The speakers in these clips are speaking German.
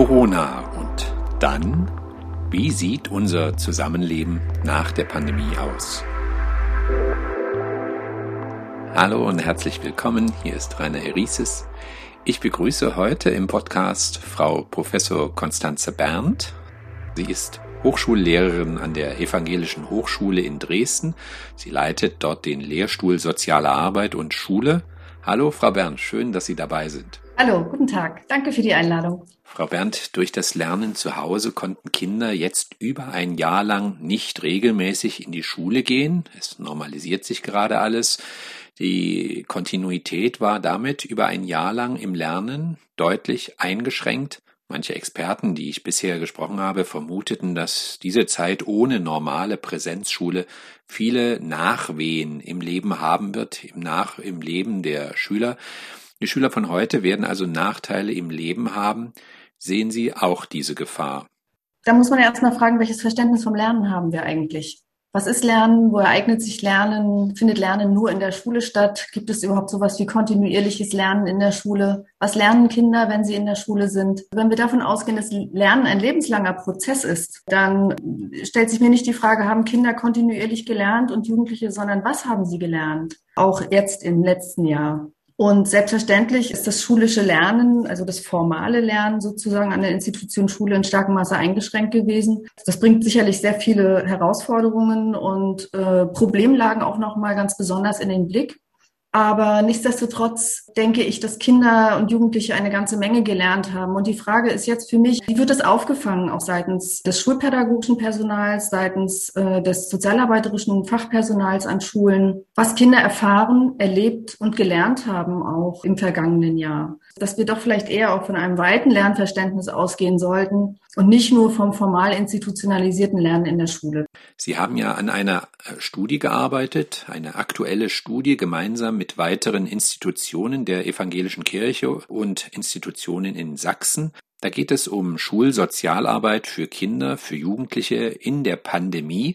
Corona und dann, wie sieht unser Zusammenleben nach der Pandemie aus? Hallo und herzlich willkommen, hier ist Rainer Erises. Ich begrüße heute im Podcast Frau Professor Konstanze Berndt. Sie ist Hochschullehrerin an der Evangelischen Hochschule in Dresden. Sie leitet dort den Lehrstuhl Soziale Arbeit und Schule. Hallo, Frau Berndt, schön, dass Sie dabei sind. Hallo, guten Tag. Danke für die Einladung. Frau Berndt, durch das Lernen zu Hause konnten Kinder jetzt über ein Jahr lang nicht regelmäßig in die Schule gehen. Es normalisiert sich gerade alles. Die Kontinuität war damit über ein Jahr lang im Lernen deutlich eingeschränkt. Manche Experten, die ich bisher gesprochen habe, vermuteten, dass diese Zeit ohne normale Präsenzschule viele Nachwehen im Leben haben wird, im Nach, im Leben der Schüler. Die Schüler von heute werden also Nachteile im Leben haben. Sehen Sie auch diese Gefahr? Da muss man ja erstmal fragen, welches Verständnis vom Lernen haben wir eigentlich? Was ist Lernen? Wo ereignet sich Lernen? Findet Lernen nur in der Schule statt? Gibt es überhaupt sowas wie kontinuierliches Lernen in der Schule? Was lernen Kinder, wenn sie in der Schule sind? Wenn wir davon ausgehen, dass Lernen ein lebenslanger Prozess ist, dann stellt sich mir nicht die Frage, haben Kinder kontinuierlich gelernt und Jugendliche, sondern was haben sie gelernt? Auch jetzt im letzten Jahr. Und selbstverständlich ist das schulische Lernen, also das formale Lernen sozusagen an der Institution Schule in starkem Maße eingeschränkt gewesen. Das bringt sicherlich sehr viele Herausforderungen und äh, Problemlagen auch nochmal ganz besonders in den Blick. Aber nichtsdestotrotz denke ich, dass Kinder und Jugendliche eine ganze Menge gelernt haben. Und die Frage ist jetzt für mich, wie wird das aufgefangen, auch seitens des schulpädagogischen Personals, seitens äh, des sozialarbeiterischen Fachpersonals an Schulen, was Kinder erfahren, erlebt und gelernt haben auch im vergangenen Jahr. Dass wir doch vielleicht eher auch von einem weiten Lernverständnis ausgehen sollten und nicht nur vom formal institutionalisierten Lernen in der Schule. Sie haben ja an einer äh, Studie gearbeitet, eine aktuelle Studie gemeinsam mit weiteren Institutionen der evangelischen Kirche und Institutionen in Sachsen. Da geht es um Schulsozialarbeit für Kinder, für Jugendliche in der Pandemie.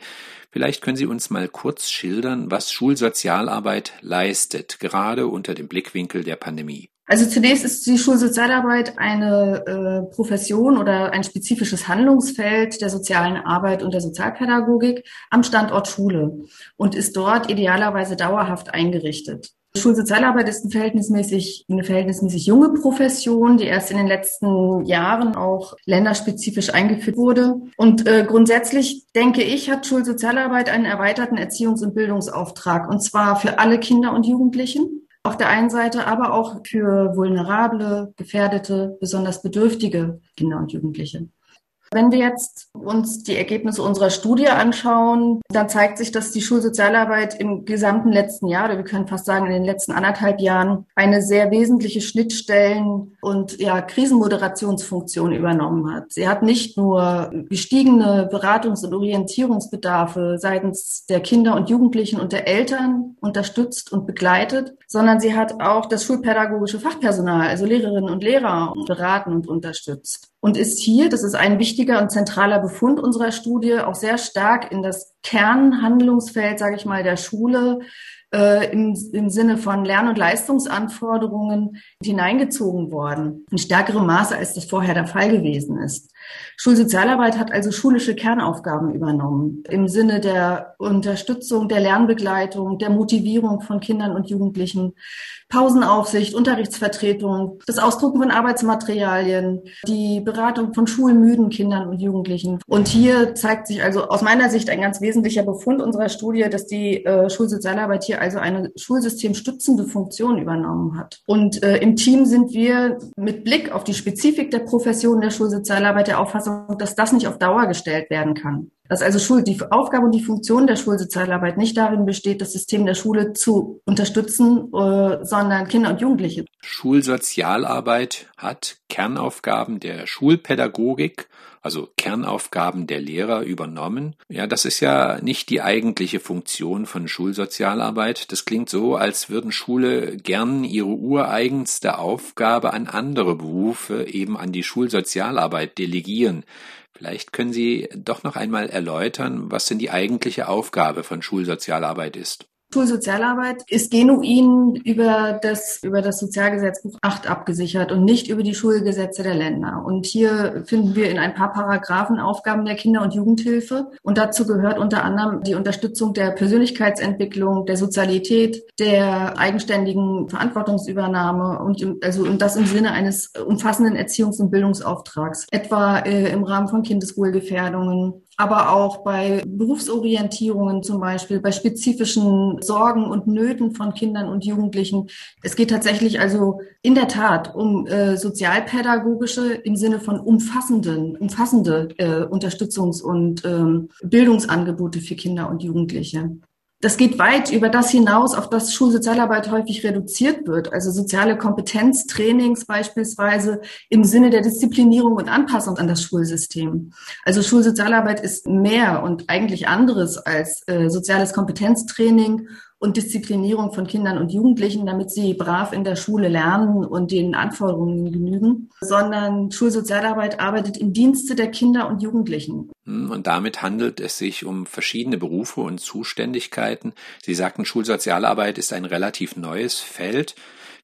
Vielleicht können Sie uns mal kurz schildern, was Schulsozialarbeit leistet, gerade unter dem Blickwinkel der Pandemie. Also zunächst ist die Schulsozialarbeit eine äh, Profession oder ein spezifisches Handlungsfeld der sozialen Arbeit und der Sozialpädagogik am Standort Schule und ist dort idealerweise dauerhaft eingerichtet. Schulsozialarbeit ist eine verhältnismäßig, eine verhältnismäßig junge Profession, die erst in den letzten Jahren auch länderspezifisch eingeführt wurde. Und äh, grundsätzlich denke ich, hat Schulsozialarbeit einen erweiterten Erziehungs- und Bildungsauftrag, und zwar für alle Kinder und Jugendlichen auf der einen Seite, aber auch für vulnerable, gefährdete, besonders bedürftige Kinder und Jugendliche. Wenn wir jetzt uns die Ergebnisse unserer Studie anschauen, dann zeigt sich, dass die Schulsozialarbeit im gesamten letzten Jahr, oder wir können fast sagen in den letzten anderthalb Jahren, eine sehr wesentliche Schnittstellen- und ja, Krisenmoderationsfunktion übernommen hat. Sie hat nicht nur gestiegene Beratungs- und Orientierungsbedarfe seitens der Kinder und Jugendlichen und der Eltern unterstützt und begleitet, sondern sie hat auch das schulpädagogische Fachpersonal, also Lehrerinnen und Lehrer, beraten und unterstützt und ist hier, das ist ein wichtiger und zentraler Befund unserer Studie, auch sehr stark in das Kernhandlungsfeld, sage ich mal, der Schule äh, im, im Sinne von Lern- und Leistungsanforderungen hineingezogen worden. In stärkerem Maße, als das vorher der Fall gewesen ist. Schulsozialarbeit hat also schulische Kernaufgaben übernommen im Sinne der Unterstützung, der Lernbegleitung, der Motivierung von Kindern und Jugendlichen, Pausenaufsicht, Unterrichtsvertretung, das Ausdrucken von Arbeitsmaterialien, die Beratung von schulmüden Kindern und Jugendlichen. Und hier zeigt sich also aus meiner Sicht ein ganz wesentlicher Befund unserer Studie, dass die äh, Schulsozialarbeit hier also eine schulsystemstützende Funktion übernommen hat. Und äh, im Team sind wir mit Blick auf die Spezifik der Profession der Schulsozialarbeit der Auffassung, dass das nicht auf Dauer gestellt werden kann. Dass also Schul die Aufgabe und die Funktion der Schulsozialarbeit nicht darin besteht, das System der Schule zu unterstützen, äh, sondern Kinder und Jugendliche. Schulsozialarbeit hat Kernaufgaben der Schulpädagogik, also Kernaufgaben der Lehrer übernommen. Ja, das ist ja nicht die eigentliche Funktion von Schulsozialarbeit. Das klingt so, als würden Schule gern ihre ureigenste Aufgabe an andere Berufe, eben an die Schulsozialarbeit delegieren. Vielleicht können Sie doch noch einmal erläutern, was denn die eigentliche Aufgabe von Schulsozialarbeit ist. Schulsozialarbeit ist genuin über das, über das Sozialgesetzbuch 8 abgesichert und nicht über die Schulgesetze der Länder. Und hier finden wir in ein paar Paragraphen Aufgaben der Kinder- und Jugendhilfe. Und dazu gehört unter anderem die Unterstützung der Persönlichkeitsentwicklung, der Sozialität, der eigenständigen Verantwortungsübernahme und also und das im Sinne eines umfassenden Erziehungs- und Bildungsauftrags, etwa äh, im Rahmen von Kindeswohlgefährdungen, aber auch bei Berufsorientierungen zum Beispiel, bei spezifischen Sorgen und Nöten von Kindern und Jugendlichen. Es geht tatsächlich also in der Tat um äh, sozialpädagogische im Sinne von umfassenden, umfassende äh, Unterstützungs- und ähm, Bildungsangebote für Kinder und Jugendliche. Das geht weit über das hinaus, auf das Schulsozialarbeit häufig reduziert wird. Also soziale Kompetenztrainings beispielsweise im Sinne der Disziplinierung und Anpassung an das Schulsystem. Also Schulsozialarbeit ist mehr und eigentlich anderes als äh, soziales Kompetenztraining und Disziplinierung von Kindern und Jugendlichen, damit sie brav in der Schule lernen und den Anforderungen genügen, sondern Schulsozialarbeit arbeitet im Dienste der Kinder und Jugendlichen. Hm, und damit handelt es sich um verschiedene Berufe und Zuständigkeiten. Sie sagten, Schulsozialarbeit ist ein relativ neues Feld.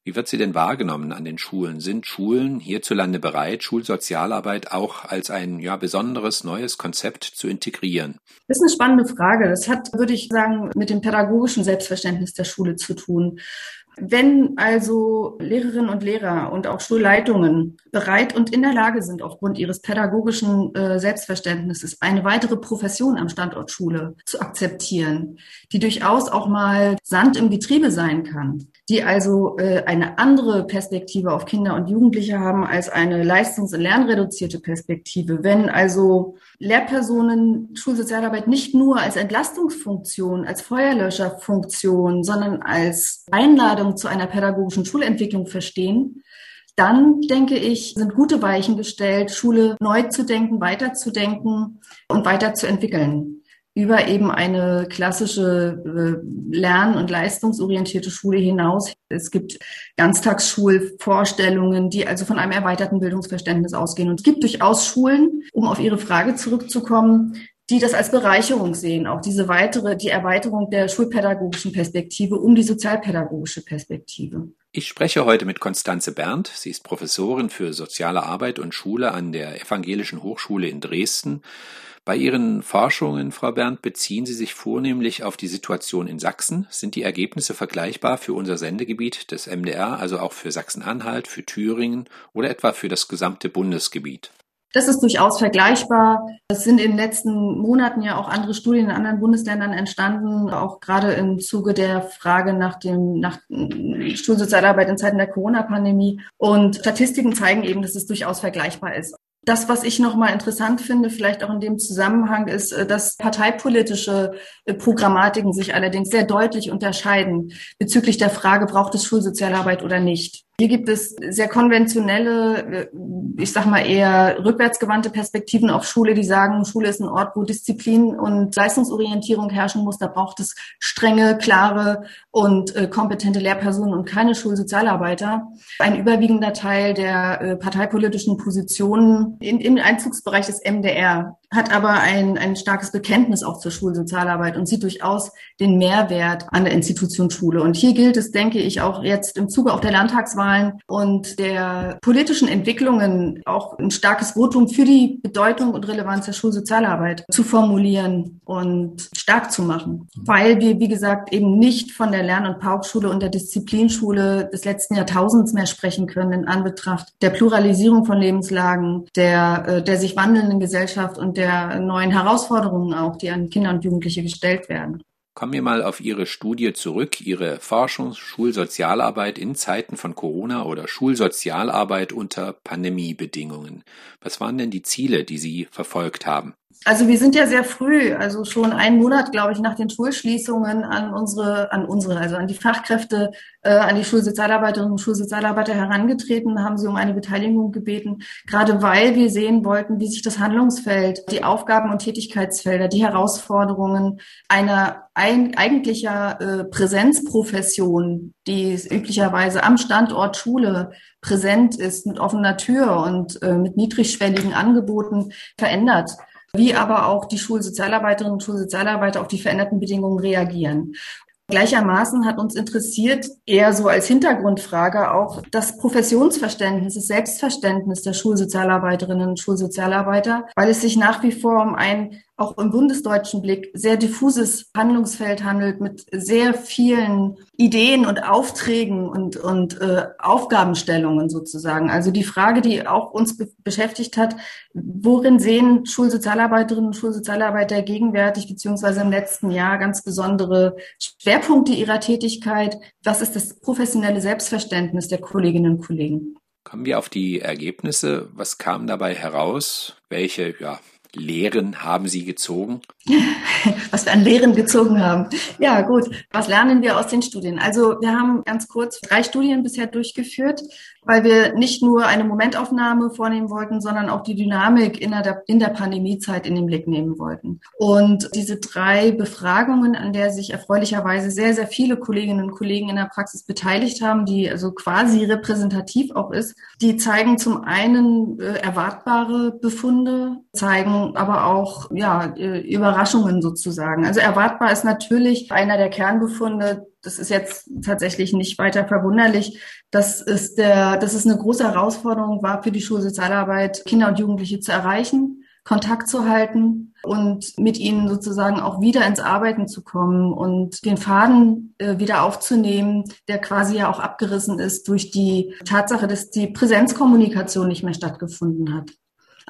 Wie wird sie denn wahrgenommen an den Schulen? Sind Schulen hierzulande bereit, Schulsozialarbeit auch als ein ja, besonderes neues Konzept zu integrieren? Das ist eine spannende Frage. Das hat, würde ich sagen, mit dem pädagogischen Selbstverständnis der Schule zu tun. Wenn also Lehrerinnen und Lehrer und auch Schulleitungen bereit und in der Lage sind, aufgrund ihres pädagogischen äh, Selbstverständnisses eine weitere Profession am Standort Schule zu akzeptieren, die durchaus auch mal Sand im Getriebe sein kann, die also äh, eine andere Perspektive auf Kinder und Jugendliche haben als eine leistungs- und lernreduzierte Perspektive. Wenn also Lehrpersonen Schulsozialarbeit nicht nur als Entlastungsfunktion, als Feuerlöscherfunktion, sondern als Einladung zu einer pädagogischen Schulentwicklung verstehen, dann denke ich, sind gute Weichen gestellt, Schule neu zu denken, weiterzudenken und weiterzuentwickeln über eben eine klassische äh, lern- und leistungsorientierte Schule hinaus. Es gibt Ganztagsschulvorstellungen, die also von einem erweiterten Bildungsverständnis ausgehen. Und es gibt durchaus Schulen, um auf Ihre Frage zurückzukommen, die das als Bereicherung sehen, auch diese weitere, die Erweiterung der schulpädagogischen Perspektive um die sozialpädagogische Perspektive. Ich spreche heute mit Konstanze Berndt. Sie ist Professorin für soziale Arbeit und Schule an der Evangelischen Hochschule in Dresden. Bei Ihren Forschungen, Frau Berndt, beziehen Sie sich vornehmlich auf die Situation in Sachsen. Sind die Ergebnisse vergleichbar für unser Sendegebiet des MDR, also auch für Sachsen-Anhalt, für Thüringen oder etwa für das gesamte Bundesgebiet? Das ist durchaus vergleichbar. Es sind in den letzten Monaten ja auch andere Studien in anderen Bundesländern entstanden, auch gerade im Zuge der Frage nach dem, nach Schulsozialarbeit in Zeiten der Corona-Pandemie. Und Statistiken zeigen eben, dass es durchaus vergleichbar ist. Das, was ich nochmal interessant finde, vielleicht auch in dem Zusammenhang, ist, äh, dass parteipolitische äh, Programmatiken sich allerdings sehr deutlich unterscheiden bezüglich der Frage, braucht es Schulsozialarbeit oder nicht. Hier gibt es sehr konventionelle, äh, ich sag mal eher rückwärtsgewandte Perspektiven auf Schule, die sagen, Schule ist ein Ort, wo Disziplin und Leistungsorientierung herrschen muss. Da braucht es strenge, klare und äh, kompetente Lehrpersonen und keine Schulsozialarbeiter. Ein überwiegender Teil der äh, parteipolitischen Positionen im Einzugsbereich des MDR hat aber ein, ein starkes Bekenntnis auch zur Schulsozialarbeit und sieht durchaus den Mehrwert an der Institution Schule. Und hier gilt es, denke ich, auch jetzt im Zuge auch der Landtagswahlen und der politischen Entwicklungen auch ein starkes Votum für die Bedeutung und Relevanz der Schulsozialarbeit zu formulieren und stark zu machen. Weil wir, wie gesagt, eben nicht von der Lern- und Paukschule und der Disziplinschule des letzten Jahrtausends mehr sprechen können in Anbetracht der Pluralisierung von Lebenslagen, der, äh, der sich wandelnden Gesellschaft und der neuen Herausforderungen auch, die an Kinder und Jugendliche gestellt werden. Kommen wir mal auf Ihre Studie zurück, Ihre Forschung Schulsozialarbeit in Zeiten von Corona oder Schulsozialarbeit unter Pandemiebedingungen. Was waren denn die Ziele, die Sie verfolgt haben? Also wir sind ja sehr früh, also schon einen Monat, glaube ich, nach den Schulschließungen an unsere, an unsere, also an die Fachkräfte, äh, an die Schulsozialarbeiterinnen und Schulsozialarbeiter herangetreten, haben sie um eine Beteiligung gebeten, gerade weil wir sehen wollten, wie sich das Handlungsfeld, die Aufgaben und Tätigkeitsfelder, die Herausforderungen einer ein, eigentlicher äh, Präsenzprofession, die üblicherweise am Standort Schule präsent ist, mit offener Tür und äh, mit niedrigschwelligen Angeboten verändert wie aber auch die Schulsozialarbeiterinnen und Schulsozialarbeiter auf die veränderten Bedingungen reagieren. Gleichermaßen hat uns interessiert, eher so als Hintergrundfrage auch das Professionsverständnis, das Selbstverständnis der Schulsozialarbeiterinnen und Schulsozialarbeiter, weil es sich nach wie vor um ein auch im bundesdeutschen Blick sehr diffuses Handlungsfeld handelt mit sehr vielen Ideen und Aufträgen und, und äh, Aufgabenstellungen sozusagen. Also die Frage, die auch uns be beschäftigt hat, worin sehen Schulsozialarbeiterinnen und Schulsozialarbeiter gegenwärtig beziehungsweise im letzten Jahr ganz besondere Schwerpunkte ihrer Tätigkeit? Was ist das professionelle Selbstverständnis der Kolleginnen und Kollegen? Kommen wir auf die Ergebnisse. Was kam dabei heraus? Welche ja, Lehren haben Sie gezogen? Was wir an Lehren gezogen haben. Ja, gut. Was lernen wir aus den Studien? Also wir haben ganz kurz drei Studien bisher durchgeführt, weil wir nicht nur eine Momentaufnahme vornehmen wollten, sondern auch die Dynamik in der, in der Pandemiezeit in den Blick nehmen wollten. Und diese drei Befragungen, an der sich erfreulicherweise sehr, sehr viele Kolleginnen und Kollegen in der Praxis beteiligt haben, die also quasi repräsentativ auch ist, die zeigen zum einen äh, erwartbare Befunde, zeigen aber auch ja, äh, Überraschungen sozusagen. Also erwartbar ist natürlich einer der Kernbefunde, das ist jetzt tatsächlich nicht weiter verwunderlich, dass es, der, dass es eine große Herausforderung war für die Schulsozialarbeit, Kinder und Jugendliche zu erreichen, Kontakt zu halten und mit ihnen sozusagen auch wieder ins Arbeiten zu kommen und den Faden äh, wieder aufzunehmen, der quasi ja auch abgerissen ist durch die Tatsache, dass die Präsenzkommunikation nicht mehr stattgefunden hat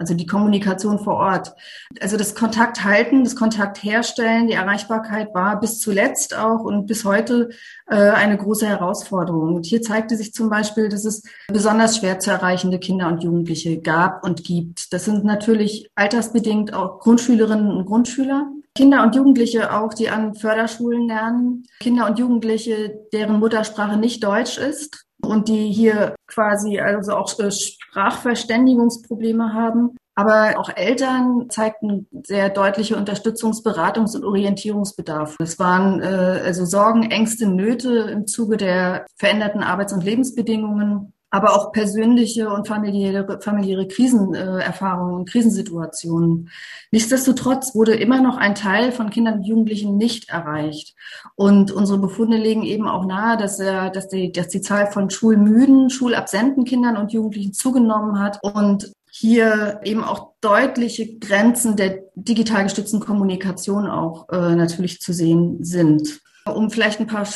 also die Kommunikation vor Ort. Also das Kontakt halten, das Kontakt herstellen, die Erreichbarkeit war bis zuletzt auch und bis heute äh, eine große Herausforderung. Und hier zeigte sich zum Beispiel, dass es besonders schwer zu erreichende Kinder und Jugendliche gab und gibt. Das sind natürlich altersbedingt auch Grundschülerinnen und Grundschüler. Kinder und Jugendliche auch, die an Förderschulen lernen. Kinder und Jugendliche, deren Muttersprache nicht Deutsch ist und die hier quasi also auch äh, Sprachverständigungsprobleme haben. Aber auch Eltern zeigten sehr deutliche Unterstützungs-, Beratungs- und Orientierungsbedarf. Es waren äh, also Sorgen, Ängste, Nöte im Zuge der veränderten Arbeits- und Lebensbedingungen aber auch persönliche und familiäre, familiäre Krisenerfahrungen und Krisensituationen. Nichtsdestotrotz wurde immer noch ein Teil von Kindern und Jugendlichen nicht erreicht. Und unsere Befunde legen eben auch nahe, dass, dass, die, dass die Zahl von schulmüden, schulabsenten Kindern und Jugendlichen zugenommen hat und hier eben auch deutliche Grenzen der digital gestützten Kommunikation auch äh, natürlich zu sehen sind. Um vielleicht ein paar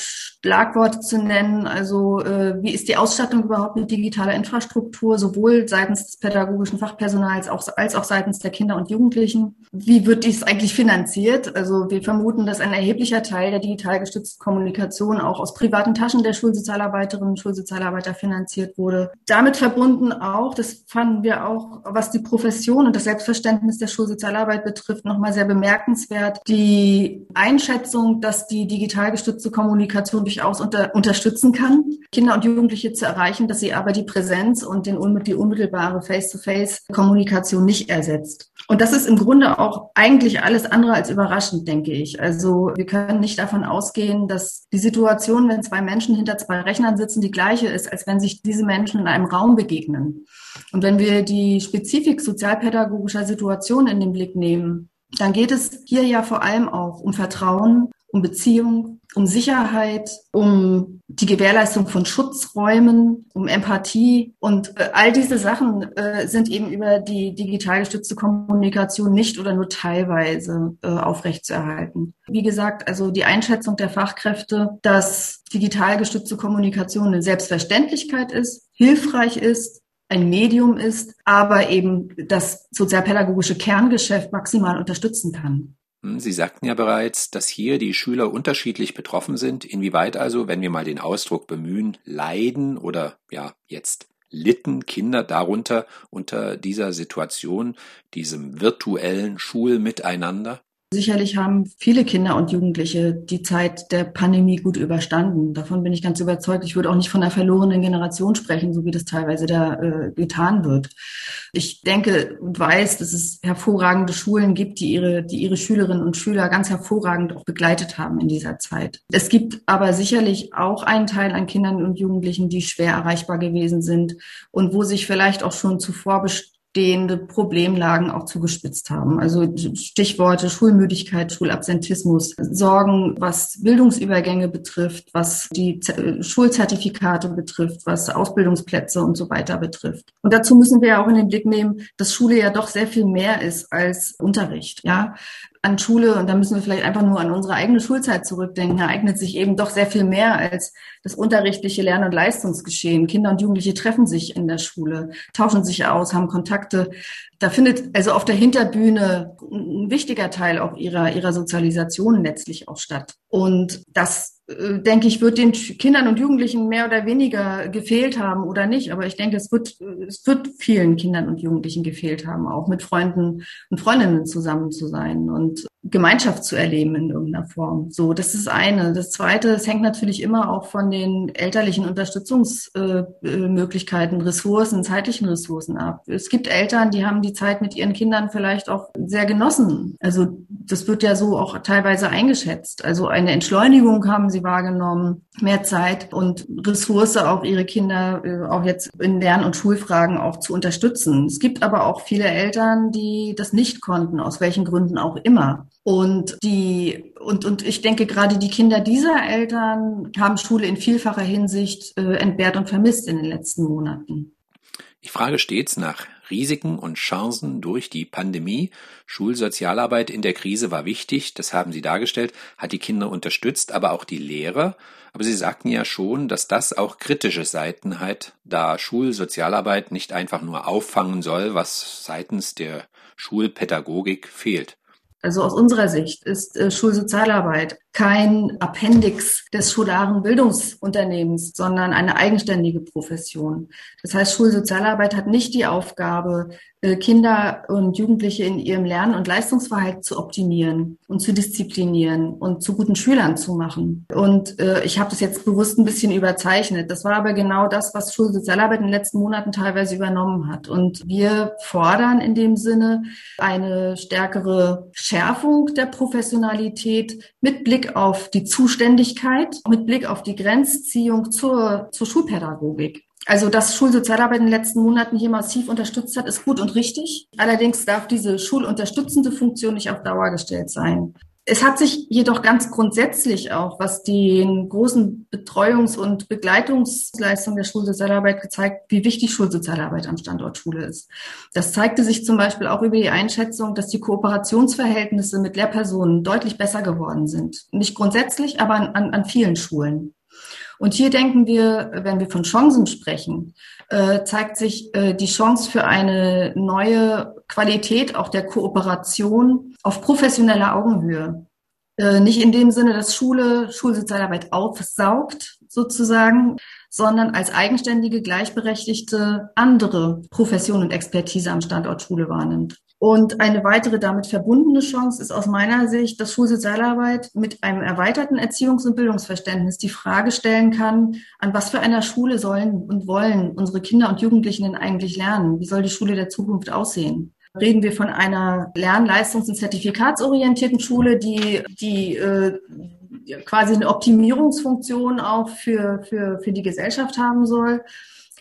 Schlagworte zu nennen, also äh, wie ist die Ausstattung überhaupt mit digitaler Infrastruktur, sowohl seitens des pädagogischen Fachpersonals auch, als auch seitens der Kinder und Jugendlichen? Wie wird dies eigentlich finanziert? Also wir vermuten, dass ein erheblicher Teil der digital gestützten Kommunikation auch aus privaten Taschen der Schulsozialarbeiterinnen und Schulsozialarbeiter finanziert wurde. Damit verbunden auch, das fanden wir auch, was die Profession und das Selbstverständnis der Schulsozialarbeit betrifft, nochmal sehr bemerkenswert, die Einschätzung, dass die digital gestützte Kommunikation durchaus unter, unterstützen kann, Kinder und Jugendliche zu erreichen, dass sie aber die Präsenz und den, die unmittelbare Face-to-Face-Kommunikation nicht ersetzt. Und das ist im Grunde auch eigentlich alles andere als überraschend, denke ich. Also wir können nicht davon ausgehen, dass die Situation, wenn zwei Menschen hinter zwei Rechnern sitzen, die gleiche ist, als wenn sich diese Menschen in einem Raum begegnen. Und wenn wir die Spezifik sozialpädagogischer Situation in den Blick nehmen, dann geht es hier ja vor allem auch um Vertrauen, um Beziehung, um Sicherheit, um die Gewährleistung von Schutzräumen, um Empathie. Und äh, all diese Sachen äh, sind eben über die digital gestützte Kommunikation nicht oder nur teilweise äh, aufrechtzuerhalten. Wie gesagt, also die Einschätzung der Fachkräfte, dass digital gestützte Kommunikation eine Selbstverständlichkeit ist, hilfreich ist, ein Medium ist, aber eben das sozialpädagogische Kerngeschäft maximal unterstützen kann. Hm, Sie sagten ja bereits, dass hier die Schüler unterschiedlich betroffen sind. Inwieweit also, wenn wir mal den Ausdruck bemühen, leiden oder ja jetzt litten Kinder darunter unter dieser Situation, diesem virtuellen Schulmiteinander? Sicherlich haben viele Kinder und Jugendliche die Zeit der Pandemie gut überstanden. Davon bin ich ganz überzeugt. Ich würde auch nicht von einer verlorenen Generation sprechen, so wie das teilweise da äh, getan wird. Ich denke und weiß, dass es hervorragende Schulen gibt, die ihre, die ihre Schülerinnen und Schüler ganz hervorragend auch begleitet haben in dieser Zeit. Es gibt aber sicherlich auch einen Teil an Kindern und Jugendlichen, die schwer erreichbar gewesen sind und wo sich vielleicht auch schon zuvor bestehende Problemlagen auch zugespitzt haben. Also Stichworte Schulmüdigkeit, Schulabsentismus, Sorgen, was Bildungsübergänge betrifft, was die Schulzertifikate betrifft, was Ausbildungsplätze und so weiter betrifft. Und dazu müssen wir ja auch in den Blick nehmen, dass Schule ja doch sehr viel mehr ist als Unterricht. Ja, an Schule, und da müssen wir vielleicht einfach nur an unsere eigene Schulzeit zurückdenken, ereignet sich eben doch sehr viel mehr als das unterrichtliche Lern- und Leistungsgeschehen. Kinder und Jugendliche treffen sich in der Schule, tauschen sich aus, haben Kontakte. Da findet also auf der Hinterbühne ein wichtiger Teil auch ihrer, ihrer Sozialisation letztlich auch statt. Und das denke ich, wird den Kindern und Jugendlichen mehr oder weniger gefehlt haben oder nicht. Aber ich denke, es wird, es wird vielen Kindern und Jugendlichen gefehlt haben, auch mit Freunden und Freundinnen zusammen zu sein und Gemeinschaft zu erleben in irgendeiner Form. So, das ist eine. Das zweite, es hängt natürlich immer auch von den elterlichen Unterstützungsmöglichkeiten, Ressourcen, zeitlichen Ressourcen ab. Es gibt Eltern, die haben die Zeit mit ihren Kindern vielleicht auch sehr genossen. Also das wird ja so auch teilweise eingeschätzt. Also eine Entschleunigung haben sie wahrgenommen, mehr Zeit und Ressource auch ihre Kinder äh, auch jetzt in Lern- und Schulfragen auch zu unterstützen. Es gibt aber auch viele Eltern, die das nicht konnten, aus welchen Gründen auch immer. Und die und und ich denke gerade die Kinder dieser Eltern haben Schule in vielfacher Hinsicht äh, entbehrt und vermisst in den letzten Monaten. Ich frage stets nach Risiken und Chancen durch die Pandemie. Schulsozialarbeit in der Krise war wichtig, das haben Sie dargestellt, hat die Kinder unterstützt, aber auch die Lehrer. Aber Sie sagten ja schon, dass das auch kritische Seiten hat, da Schulsozialarbeit nicht einfach nur auffangen soll, was seitens der Schulpädagogik fehlt. Also aus unserer Sicht ist äh, Schulsozialarbeit kein Appendix des schularen Bildungsunternehmens, sondern eine eigenständige Profession. Das heißt, Schulsozialarbeit hat nicht die Aufgabe, Kinder und Jugendliche in ihrem Lern- und Leistungsverhalten zu optimieren und zu disziplinieren und zu guten Schülern zu machen. Und äh, ich habe das jetzt bewusst ein bisschen überzeichnet. Das war aber genau das, was Schulsozialarbeit in den letzten Monaten teilweise übernommen hat. Und wir fordern in dem Sinne eine stärkere Schärfung der Professionalität mit Blick auf die Zuständigkeit, mit Blick auf die Grenzziehung zur, zur Schulpädagogik. Also, dass Schulsozialarbeit in den letzten Monaten hier massiv unterstützt hat, ist gut und richtig. Allerdings darf diese schulunterstützende Funktion nicht auf Dauer gestellt sein. Es hat sich jedoch ganz grundsätzlich auch, was den großen Betreuungs- und Begleitungsleistungen der Schulsozialarbeit gezeigt, wie wichtig Schulsozialarbeit am Standort Schule ist. Das zeigte sich zum Beispiel auch über die Einschätzung, dass die Kooperationsverhältnisse mit Lehrpersonen deutlich besser geworden sind. Nicht grundsätzlich, aber an, an vielen Schulen. Und hier denken wir, wenn wir von Chancen sprechen, äh, zeigt sich äh, die Chance für eine neue Qualität auch der Kooperation auf professioneller Augenhöhe. Äh, nicht in dem Sinne, dass Schule Schulsozialarbeit aufsaugt, sozusagen, sondern als eigenständige, gleichberechtigte andere Profession und Expertise am Standort Schule wahrnimmt. Und eine weitere damit verbundene Chance ist aus meiner Sicht, dass Schulsozialarbeit mit einem erweiterten Erziehungs- und Bildungsverständnis die Frage stellen kann, an was für einer Schule sollen und wollen unsere Kinder und Jugendlichen denn eigentlich lernen? Wie soll die Schule der Zukunft aussehen? Reden wir von einer lern-, leistungs- und zertifikatsorientierten Schule, die, die äh, quasi eine Optimierungsfunktion auch für, für, für die Gesellschaft haben soll?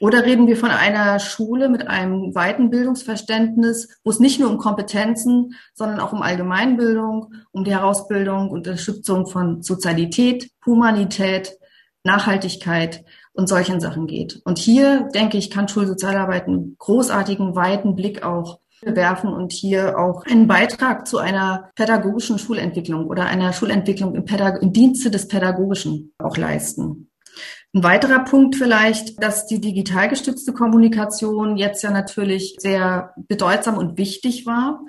Oder reden wir von einer Schule mit einem weiten Bildungsverständnis, wo es nicht nur um Kompetenzen, sondern auch um Allgemeinbildung, um die Herausbildung und Unterstützung von Sozialität, Humanität, Nachhaltigkeit und solchen Sachen geht. Und hier, denke ich, kann Schulsozialarbeit einen großartigen, weiten Blick auch werfen und hier auch einen Beitrag zu einer pädagogischen Schulentwicklung oder einer Schulentwicklung im, Pädag im Dienste des Pädagogischen auch leisten. Ein weiterer Punkt vielleicht, dass die digital gestützte Kommunikation jetzt ja natürlich sehr bedeutsam und wichtig war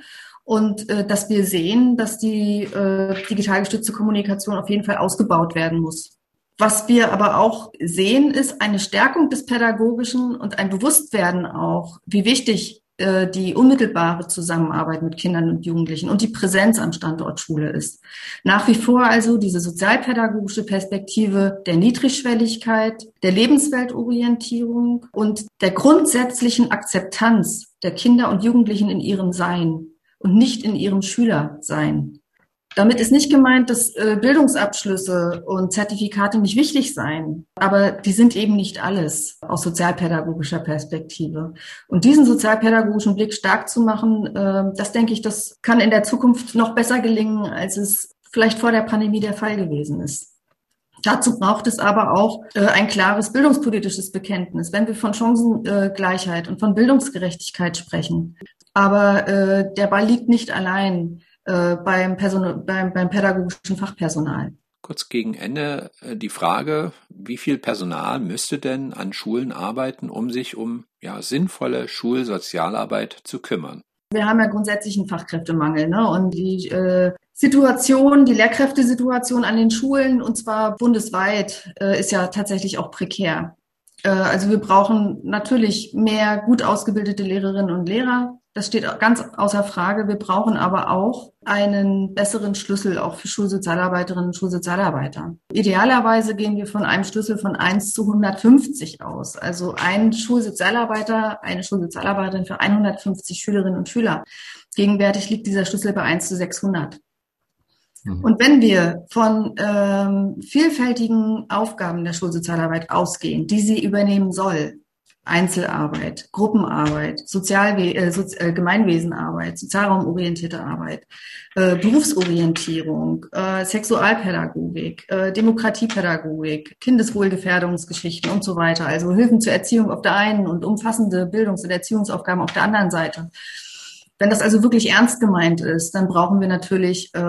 und äh, dass wir sehen, dass die äh, digital gestützte Kommunikation auf jeden Fall ausgebaut werden muss. Was wir aber auch sehen, ist eine Stärkung des Pädagogischen und ein Bewusstwerden auch, wie wichtig äh, die unmittelbare Zusammenarbeit mit Kindern und Jugendlichen und die Präsenz am Standort Schule ist. Nach wie vor also diese sozialpädagogische Perspektive der Niedrigschwelligkeit, der Lebensweltorientierung und der grundsätzlichen Akzeptanz der Kinder und Jugendlichen in ihrem Sein und nicht in ihrem Schülersein. Damit ist nicht gemeint, dass äh, Bildungsabschlüsse und Zertifikate nicht wichtig seien, aber die sind eben nicht alles aus sozialpädagogischer Perspektive. Und diesen sozialpädagogischen Blick stark zu machen, äh, das denke ich, das kann in der Zukunft noch besser gelingen, als es vielleicht vor der Pandemie der Fall gewesen ist. Dazu braucht es aber auch äh, ein klares bildungspolitisches Bekenntnis, wenn wir von Chancengleichheit und von Bildungsgerechtigkeit sprechen. Aber äh, der Ball liegt nicht allein äh, beim, Person beim, beim pädagogischen Fachpersonal. Kurz gegen Ende äh, die Frage, wie viel Personal müsste denn an Schulen arbeiten, um sich um ja, sinnvolle Schulsozialarbeit zu kümmern? Wir haben ja grundsätzlich einen Fachkräftemangel ne? und die äh, Situation, die Lehrkräftesituation an den Schulen und zwar bundesweit äh, ist ja tatsächlich auch prekär. Äh, also wir brauchen natürlich mehr gut ausgebildete Lehrerinnen und Lehrer. Das steht ganz außer Frage. Wir brauchen aber auch einen besseren Schlüssel auch für Schulsozialarbeiterinnen und Schulsozialarbeiter. Idealerweise gehen wir von einem Schlüssel von 1 zu 150 aus. Also ein Schulsozialarbeiter, eine Schulsozialarbeiterin für 150 Schülerinnen und Schüler. Gegenwärtig liegt dieser Schlüssel bei 1 zu 600. Mhm. Und wenn wir von ähm, vielfältigen Aufgaben der Schulsozialarbeit ausgehen, die sie übernehmen soll, Einzelarbeit, Gruppenarbeit, Sozialwe äh, Sozi äh, Gemeinwesenarbeit, sozialraumorientierte Arbeit, äh, Berufsorientierung, äh, Sexualpädagogik, äh, Demokratiepädagogik, Kindeswohlgefährdungsgeschichten und so weiter. Also Hilfen zur Erziehung auf der einen und umfassende Bildungs- und Erziehungsaufgaben auf der anderen Seite. Wenn das also wirklich ernst gemeint ist, dann brauchen wir natürlich äh,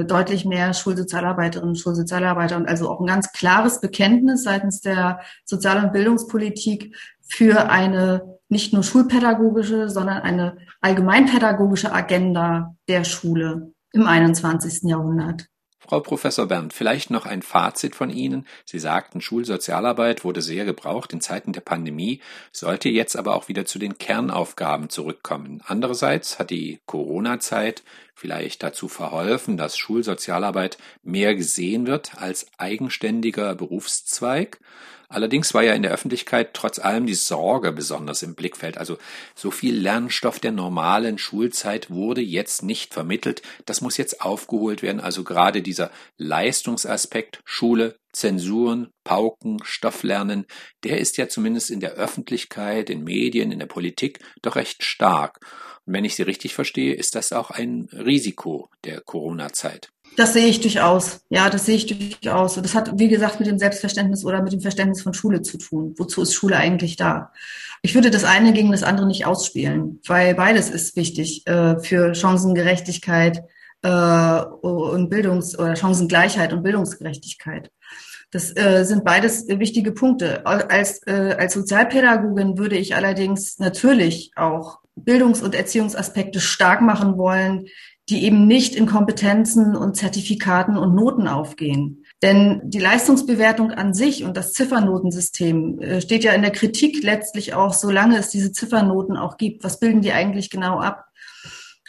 äh, deutlich mehr Schulsozialarbeiterinnen und Schulsozialarbeiter und also auch ein ganz klares Bekenntnis seitens der Sozial- und Bildungspolitik für eine nicht nur schulpädagogische, sondern eine allgemeinpädagogische Agenda der Schule im 21. Jahrhundert. Frau Professor Berndt, vielleicht noch ein Fazit von Ihnen. Sie sagten, Schulsozialarbeit wurde sehr gebraucht in Zeiten der Pandemie, sollte jetzt aber auch wieder zu den Kernaufgaben zurückkommen. Andererseits hat die Corona-Zeit vielleicht dazu verholfen, dass Schulsozialarbeit mehr gesehen wird als eigenständiger Berufszweig. Allerdings war ja in der Öffentlichkeit trotz allem die Sorge besonders im Blickfeld. Also so viel Lernstoff der normalen Schulzeit wurde jetzt nicht vermittelt. Das muss jetzt aufgeholt werden. Also gerade dieser Leistungsaspekt Schule, Zensuren, Pauken, Stofflernen, der ist ja zumindest in der Öffentlichkeit, in Medien, in der Politik doch recht stark. Und wenn ich Sie richtig verstehe, ist das auch ein Risiko der Corona-Zeit. Das sehe ich durchaus. Ja, das sehe ich durchaus. Das hat, wie gesagt, mit dem Selbstverständnis oder mit dem Verständnis von Schule zu tun. Wozu ist Schule eigentlich da? Ich würde das eine gegen das andere nicht ausspielen, weil beides ist wichtig äh, für Chancengerechtigkeit äh, und Bildungs- oder Chancengleichheit und Bildungsgerechtigkeit. Das äh, sind beides wichtige Punkte. Als, äh, als Sozialpädagogin würde ich allerdings natürlich auch Bildungs- und Erziehungsaspekte stark machen wollen, die eben nicht in Kompetenzen und Zertifikaten und Noten aufgehen. Denn die Leistungsbewertung an sich und das Ziffernotensystem äh, steht ja in der Kritik letztlich auch, solange es diese Ziffernoten auch gibt. Was bilden die eigentlich genau ab?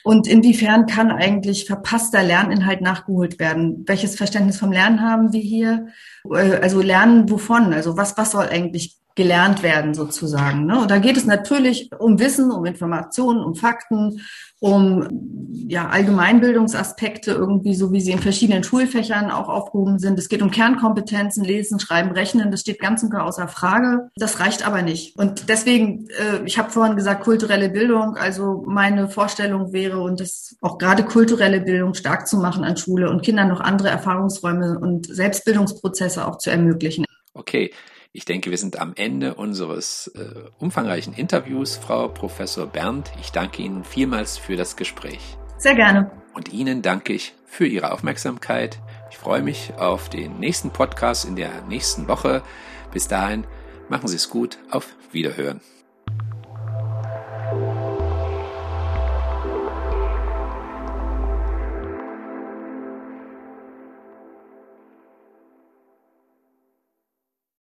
Und inwiefern kann eigentlich verpasster Lerninhalt nachgeholt werden? Welches Verständnis vom Lernen haben wir hier? Äh, also Lernen wovon? Also was, was soll eigentlich gelernt werden sozusagen. Ne? Und da geht es natürlich um Wissen, um Informationen, um Fakten, um ja, Allgemeinbildungsaspekte irgendwie, so wie sie in verschiedenen Schulfächern auch aufgehoben sind. Es geht um Kernkompetenzen, Lesen, Schreiben, Rechnen. Das steht ganz und gar außer Frage. Das reicht aber nicht. Und deswegen, äh, ich habe vorhin gesagt, kulturelle Bildung. Also meine Vorstellung wäre, und das auch gerade kulturelle Bildung stark zu machen an Schule und Kindern noch andere Erfahrungsräume und Selbstbildungsprozesse auch zu ermöglichen. Okay. Ich denke, wir sind am Ende unseres äh, umfangreichen Interviews, Frau Professor Berndt. Ich danke Ihnen vielmals für das Gespräch. Sehr gerne. Und Ihnen danke ich für Ihre Aufmerksamkeit. Ich freue mich auf den nächsten Podcast in der nächsten Woche. Bis dahin, machen Sie es gut. Auf Wiederhören.